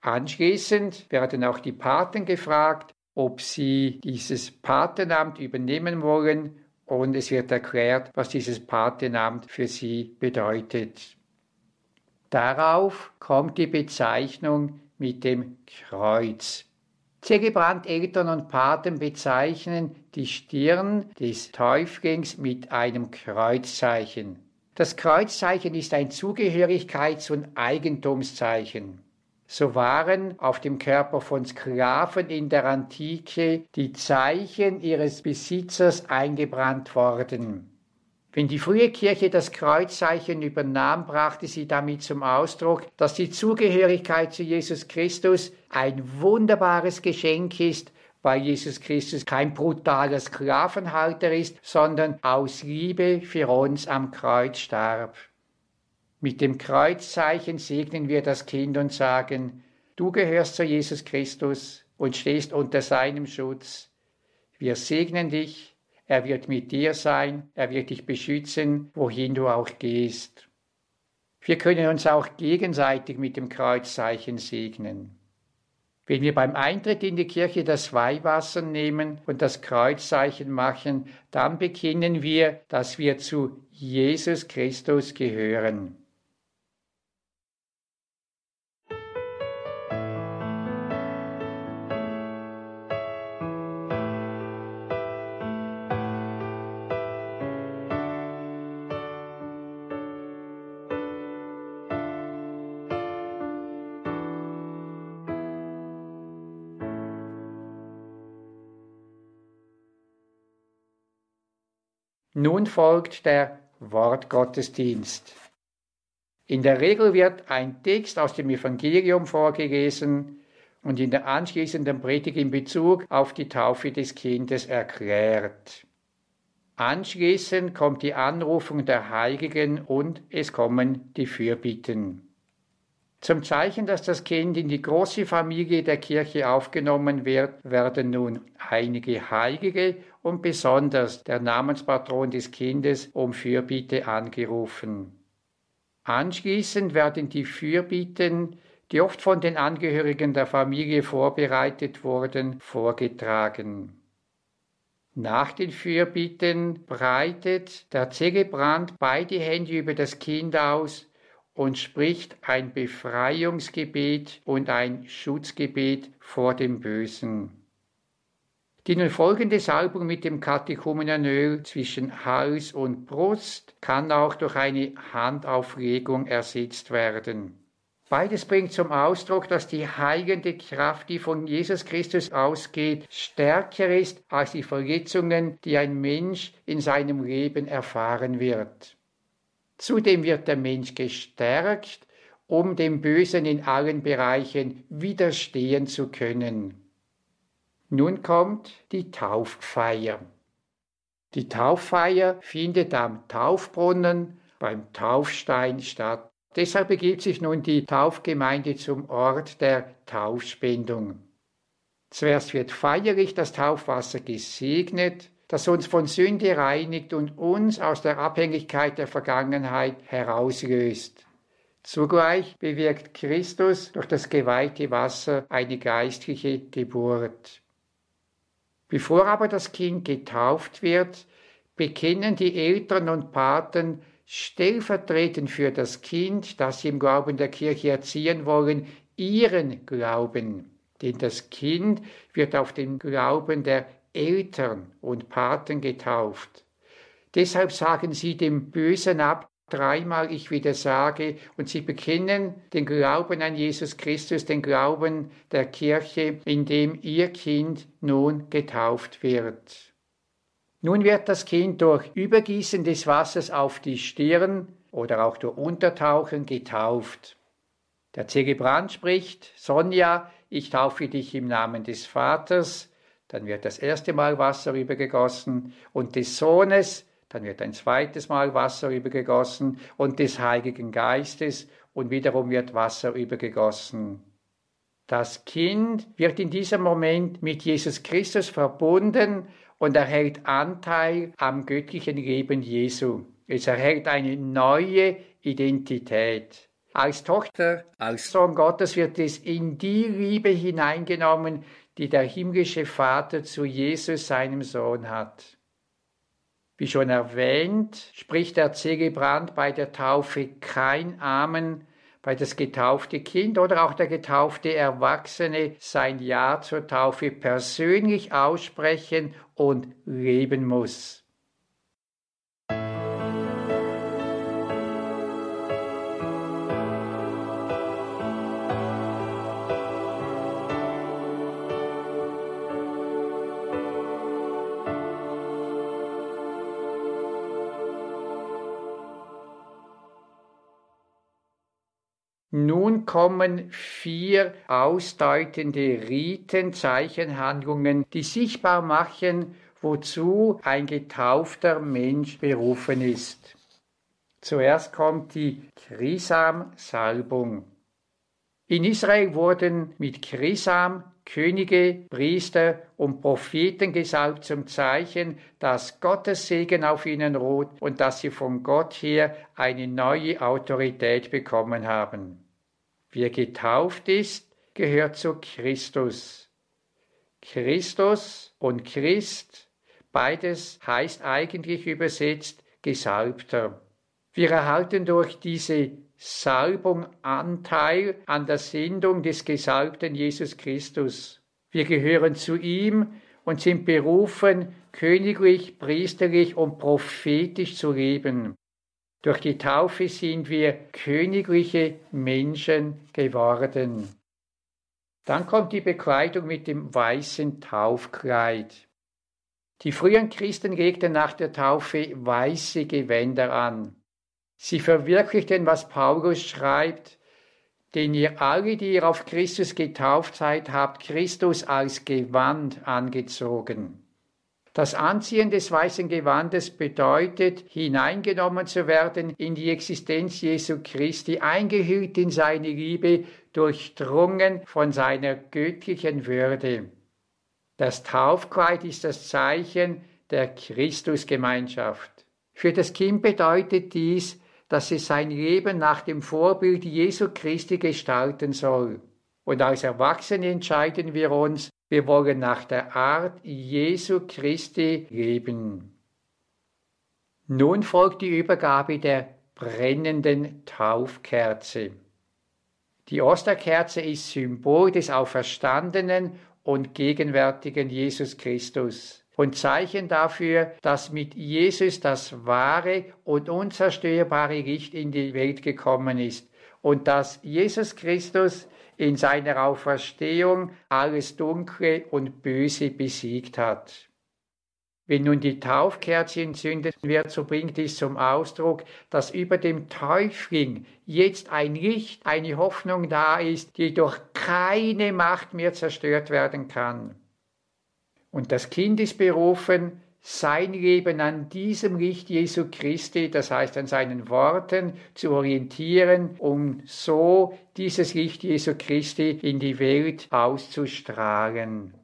Anschließend werden auch die Paten gefragt, ob sie dieses Patenamt übernehmen wollen und es wird erklärt, was dieses Patenamt für sie bedeutet. Darauf kommt die Bezeichnung mit dem Kreuz. Zelebrant Eltern und Paten bezeichnen die Stirn des Täuflings mit einem Kreuzzeichen. Das Kreuzzeichen ist ein Zugehörigkeits- und Eigentumszeichen. So waren auf dem Körper von Sklaven in der Antike die Zeichen ihres Besitzers eingebrannt worden. Wenn die frühe Kirche das Kreuzzeichen übernahm, brachte sie damit zum Ausdruck, dass die Zugehörigkeit zu Jesus Christus ein wunderbares Geschenk ist, weil Jesus Christus kein brutaler Sklavenhalter ist, sondern aus Liebe für uns am Kreuz starb. Mit dem Kreuzzeichen segnen wir das Kind und sagen, du gehörst zu Jesus Christus und stehst unter seinem Schutz. Wir segnen dich er wird mit dir sein, er wird dich beschützen, wohin du auch gehst. Wir können uns auch gegenseitig mit dem Kreuzzeichen segnen. Wenn wir beim Eintritt in die Kirche das Weihwasser nehmen und das Kreuzzeichen machen, dann bekennen wir, dass wir zu Jesus Christus gehören. Folgt der Wortgottesdienst. In der Regel wird ein Text aus dem Evangelium vorgelesen und in der anschließenden Predigt in Bezug auf die Taufe des Kindes erklärt. Anschließend kommt die Anrufung der Heiligen und es kommen die Fürbitten. Zum Zeichen, dass das Kind in die große Familie der Kirche aufgenommen wird, werden nun einige Heilige und besonders der Namenspatron des Kindes um Fürbitte angerufen. Anschließend werden die Fürbitten, die oft von den Angehörigen der Familie vorbereitet wurden, vorgetragen. Nach den Fürbitten breitet der Zelebrant beide Hände über das Kind aus und spricht ein Befreiungsgebet und ein Schutzgebet vor dem Bösen. Die nun folgende Salbung mit dem Katechumenanöl zwischen Hals und Brust kann auch durch eine Handauflegung ersetzt werden. Beides bringt zum Ausdruck, dass die heilende Kraft, die von Jesus Christus ausgeht, stärker ist als die Verletzungen, die ein Mensch in seinem Leben erfahren wird. Zudem wird der Mensch gestärkt, um dem Bösen in allen Bereichen widerstehen zu können. Nun kommt die Tauffeier. Die Tauffeier findet am Taufbrunnen beim Taufstein statt. Deshalb begibt sich nun die Taufgemeinde zum Ort der Taufspendung. Zuerst wird feierlich das Taufwasser gesegnet, das uns von Sünde reinigt und uns aus der Abhängigkeit der Vergangenheit herauslöst. Zugleich bewirkt Christus durch das geweihte Wasser eine geistliche Geburt. Bevor aber das Kind getauft wird, bekennen die Eltern und Paten stellvertretend für das Kind, das sie im Glauben der Kirche erziehen wollen, ihren Glauben. Denn das Kind wird auf den Glauben der Eltern und Paten getauft. Deshalb sagen sie dem Bösen ab, dreimal ich wieder sage, und sie bekennen den Glauben an Jesus Christus, den Glauben der Kirche, in dem ihr Kind nun getauft wird. Nun wird das Kind durch Übergießen des Wassers auf die Stirn oder auch durch Untertauchen getauft. Der Zelebrant spricht, Sonja, ich taufe dich im Namen des Vaters, dann wird das erste Mal Wasser übergegossen und des Sohnes, dann wird ein zweites Mal Wasser übergegossen und des Heiligen Geistes und wiederum wird Wasser übergegossen. Das Kind wird in diesem Moment mit Jesus Christus verbunden und erhält Anteil am göttlichen Leben Jesu. Es erhält eine neue Identität. Als Tochter, als Sohn Gottes wird es in die Liebe hineingenommen, die der himmlische Vater zu Jesus, seinem Sohn hat. Wie schon erwähnt, spricht der Zelebrant bei der Taufe kein Amen, weil das getaufte Kind oder auch der getaufte Erwachsene sein Ja zur Taufe persönlich aussprechen und leben muss. Nun kommen vier ausdeutende Riten, Zeichenhandlungen, die sichtbar machen, wozu ein getaufter Mensch berufen ist. Zuerst kommt die Krisam-Salbung. In Israel wurden mit Krisam Könige, Priester und Propheten gesalbt zum Zeichen, dass Gottes Segen auf ihnen ruht und dass sie von Gott her eine neue Autorität bekommen haben. Wer getauft ist, gehört zu Christus. Christus und Christ, beides heißt eigentlich übersetzt Gesalbter. Wir erhalten durch diese Salbung Anteil an der Sendung des gesalbten Jesus Christus. Wir gehören zu ihm und sind berufen, königlich, priesterlich und prophetisch zu leben. Durch die Taufe sind wir königliche Menschen geworden. Dann kommt die Bekleidung mit dem weißen Taufkleid. Die frühen Christen legten nach der Taufe weiße Gewänder an. Sie verwirklichten, was Paulus schreibt, denn ihr alle, die ihr auf Christus getauft seid, habt Christus als Gewand angezogen. Das Anziehen des weißen Gewandes bedeutet, hineingenommen zu werden in die Existenz Jesu Christi, eingehüllt in seine Liebe, durchdrungen von seiner göttlichen Würde. Das Taufkleid ist das Zeichen der Christusgemeinschaft. Für das Kind bedeutet dies, dass es sein Leben nach dem Vorbild Jesu Christi gestalten soll. Und als Erwachsene entscheiden wir uns, wir wollen nach der Art Jesu Christi leben. Nun folgt die Übergabe der brennenden Taufkerze. Die Osterkerze ist Symbol des auferstandenen und gegenwärtigen Jesus Christus und Zeichen dafür, dass mit Jesus das wahre und unzerstörbare Licht in die Welt gekommen ist und dass Jesus Christus in seiner Auferstehung alles Dunkle und Böse besiegt hat. Wenn nun die Taufkerze entzündet wird, so bringt dies zum Ausdruck, dass über dem Täufling jetzt ein Licht, eine Hoffnung da ist, die durch keine Macht mehr zerstört werden kann. Und das Kind ist berufen, sein Leben an diesem Licht Jesu Christi, das heißt an seinen Worten, zu orientieren, um so dieses Licht Jesu Christi in die Welt auszustrahlen.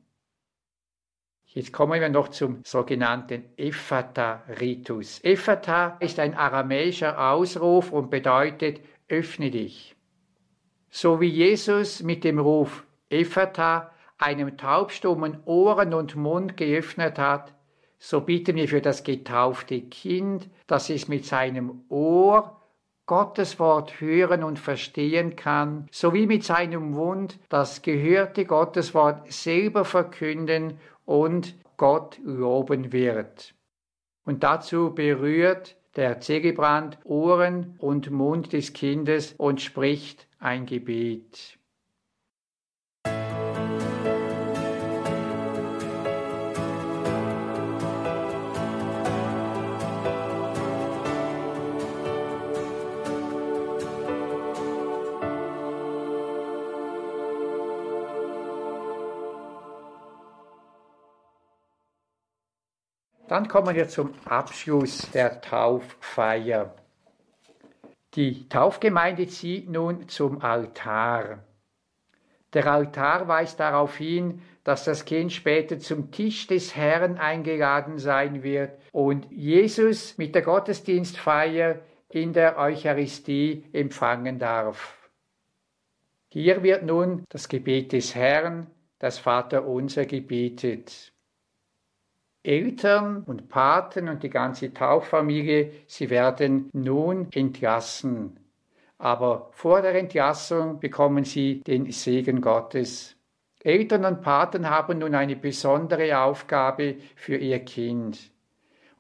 Jetzt kommen wir noch zum sogenannten Ephata-Ritus. Ephata ist ein aramäischer Ausruf und bedeutet öffne dich. So wie Jesus mit dem Ruf Ephata einem taubstummen Ohren und Mund geöffnet hat, so bitten wir für das getaufte Kind, dass es mit seinem Ohr Gottes Wort hören und verstehen kann, sowie mit seinem Mund das gehörte Gottes Wort selber verkünden und Gott loben wird. Und dazu berührt der Zelebrant Ohren und Mund des Kindes und spricht ein Gebet. Dann kommen wir zum Abschluss der Tauffeier. Die Taufgemeinde zieht nun zum Altar. Der Altar weist darauf hin, dass das Kind später zum Tisch des Herrn eingeladen sein wird und Jesus mit der Gottesdienstfeier in der Eucharistie empfangen darf. Hier wird nun das Gebet des Herrn, das Vaterunser, gebetet. Eltern und Paten und die ganze Tauffamilie, sie werden nun entlassen. Aber vor der Entlassung bekommen sie den Segen Gottes. Eltern und Paten haben nun eine besondere Aufgabe für ihr Kind.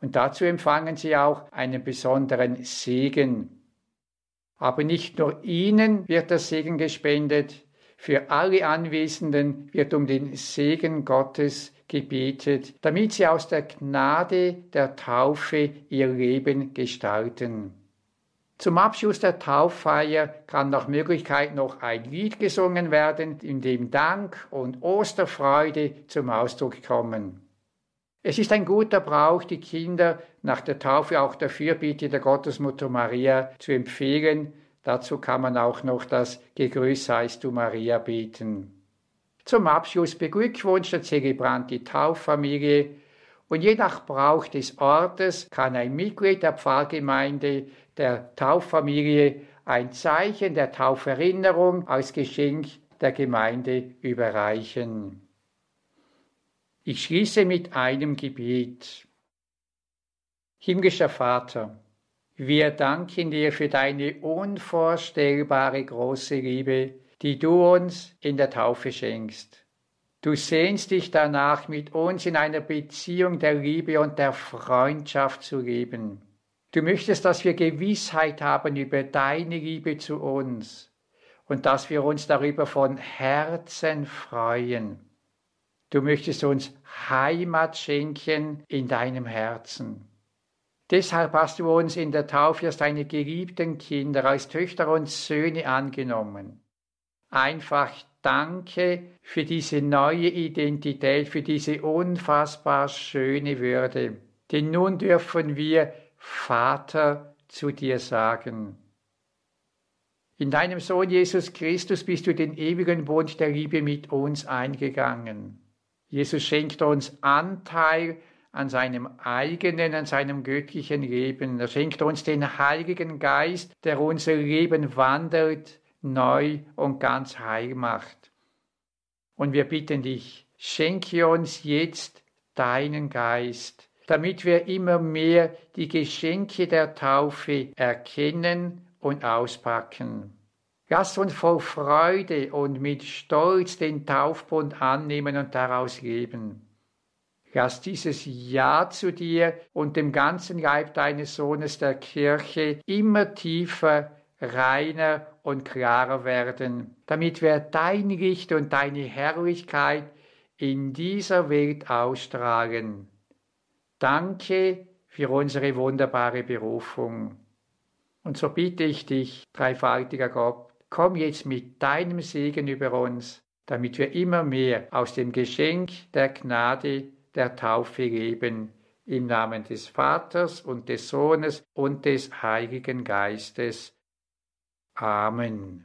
Und dazu empfangen sie auch einen besonderen Segen. Aber nicht nur ihnen wird der Segen gespendet, für alle Anwesenden wird um den Segen Gottes gebetet, damit sie aus der Gnade der Taufe ihr Leben gestalten. Zum Abschluss der Tauffeier kann nach Möglichkeit noch ein Lied gesungen werden, in dem Dank und Osterfreude zum Ausdruck kommen. Es ist ein guter Brauch, die Kinder nach der Taufe auch der Fürbitte der Gottesmutter Maria zu empfehlen. Dazu kann man auch noch das Gegrüß seist du Maria beten. Zum Abschluss beglückwünscht der Zelebrant die Tauffamilie und je nach Brauch des Ortes kann ein Mitglied der Pfarrgemeinde der Tauffamilie ein Zeichen der Tauferinnerung als Geschenk der Gemeinde überreichen. Ich schließe mit einem Gebet. Himmlischer Vater, wir danken dir für deine unvorstellbare große Liebe, die du uns in der Taufe schenkst. Du sehnst dich danach, mit uns in einer Beziehung der Liebe und der Freundschaft zu leben. Du möchtest, dass wir Gewissheit haben über deine Liebe zu uns und dass wir uns darüber von Herzen freuen. Du möchtest uns Heimat schenken in deinem Herzen. Deshalb hast du uns in der Taufe als deine geliebten Kinder, als Töchter und Söhne angenommen einfach Danke für diese neue Identität, für diese unfassbar schöne Würde. Denn nun dürfen wir Vater zu dir sagen. In deinem Sohn Jesus Christus bist du den ewigen Bund der Liebe mit uns eingegangen. Jesus schenkt uns Anteil an seinem eigenen, an seinem göttlichen Leben. Er schenkt uns den Heiligen Geist, der unser Leben wandelt, neu und ganz heil macht. Und wir bitten dich, schenke uns jetzt deinen Geist, damit wir immer mehr die Geschenke der Taufe erkennen und auspacken. Lass uns voll Freude und mit Stolz den Taufbund annehmen und daraus leben. Lass dieses Ja zu dir und dem ganzen Leib deines Sohnes der Kirche immer tiefer, reiner und klarer werden, damit wir dein Licht und deine Herrlichkeit in dieser Welt ausstrahlen. Danke für unsere wunderbare Berufung. Und so bitte ich dich, dreifaltiger Gott, komm jetzt mit deinem Segen über uns, damit wir immer mehr aus dem Geschenk der Gnade der Taufe leben. Im Namen des Vaters und des Sohnes und des Heiligen Geistes. Amen.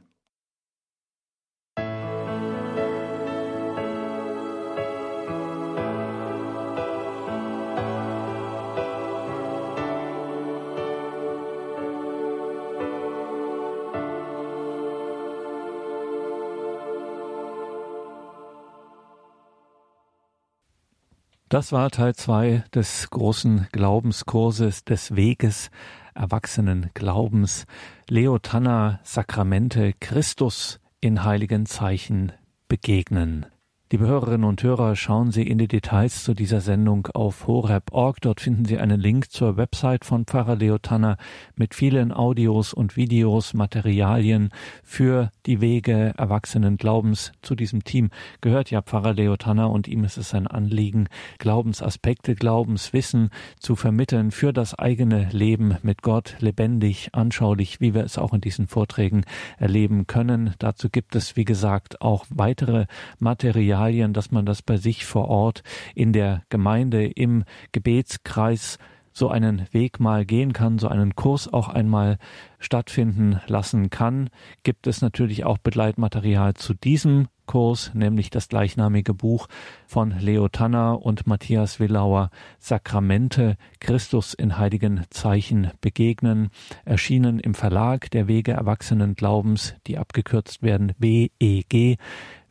Das war Teil 2 des großen Glaubenskurses des Weges Erwachsenen Glaubens. Leo Tanner Sakramente Christus in heiligen Zeichen begegnen. Liebe Hörerinnen und Hörer, schauen Sie in die Details zu dieser Sendung auf horeb.org. Dort finden Sie einen Link zur Website von Pfarrer Leo Tanner mit vielen Audios und Videos, Materialien für die Wege erwachsenen Glaubens. Zu diesem Team gehört ja Pfarrer Leo Tanner und ihm ist es ein Anliegen, Glaubensaspekte, Glaubenswissen zu vermitteln für das eigene Leben mit Gott, lebendig, anschaulich, wie wir es auch in diesen Vorträgen erleben können. Dazu gibt es, wie gesagt, auch weitere Materialien Materialien, dass man das bei sich vor Ort in der Gemeinde im Gebetskreis so einen Weg mal gehen kann, so einen Kurs auch einmal stattfinden lassen kann, gibt es natürlich auch Begleitmaterial zu diesem Kurs, nämlich das gleichnamige Buch von Leo Tanner und Matthias Willauer Sakramente Christus in heiligen Zeichen begegnen, erschienen im Verlag der Wege Erwachsenen Glaubens, die abgekürzt werden WEG.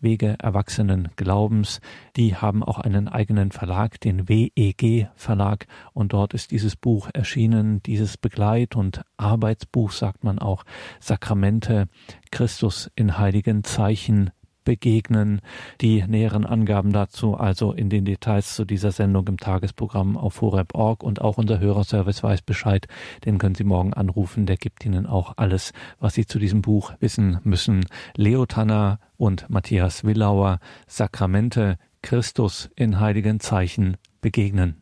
Wege Erwachsenen Glaubens. Die haben auch einen eigenen Verlag, den WEG Verlag, und dort ist dieses Buch erschienen, dieses Begleit- und Arbeitsbuch, sagt man auch, Sakramente Christus in heiligen Zeichen begegnen. Die näheren Angaben dazu also in den Details zu dieser Sendung im Tagesprogramm auf horeb.org und auch unser Hörerservice weiß Bescheid. Den können Sie morgen anrufen. Der gibt Ihnen auch alles, was Sie zu diesem Buch wissen müssen. Leo Tanner und Matthias Willauer, Sakramente, Christus in heiligen Zeichen begegnen.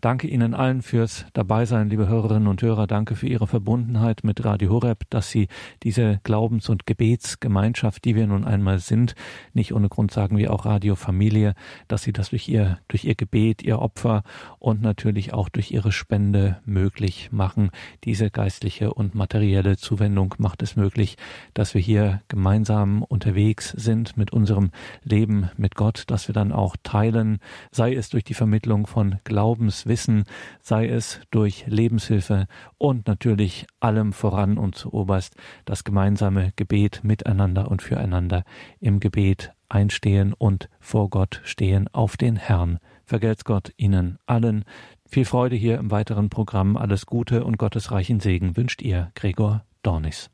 Danke Ihnen allen fürs Dabeisein, liebe Hörerinnen und Hörer. Danke für Ihre Verbundenheit mit Radio Horeb, dass Sie diese Glaubens- und Gebetsgemeinschaft, die wir nun einmal sind, nicht ohne Grund sagen wir auch Radio Familie, dass Sie das durch Ihr, durch Ihr Gebet, Ihr Opfer und natürlich auch durch Ihre Spende möglich machen. Diese geistliche und materielle Zuwendung macht es möglich, dass wir hier gemeinsam unterwegs sind mit unserem Leben mit Gott, dass wir dann auch teilen, sei es durch die Vermittlung von Glauben, Glaubenswissen, sei es durch Lebenshilfe und natürlich allem voran und zuoberst das gemeinsame Gebet miteinander und füreinander im Gebet einstehen und vor Gott stehen auf den Herrn. Vergelt's Gott Ihnen allen. Viel Freude hier im weiteren Programm. Alles Gute und Gottes reichen Segen wünscht ihr, Gregor Dornis.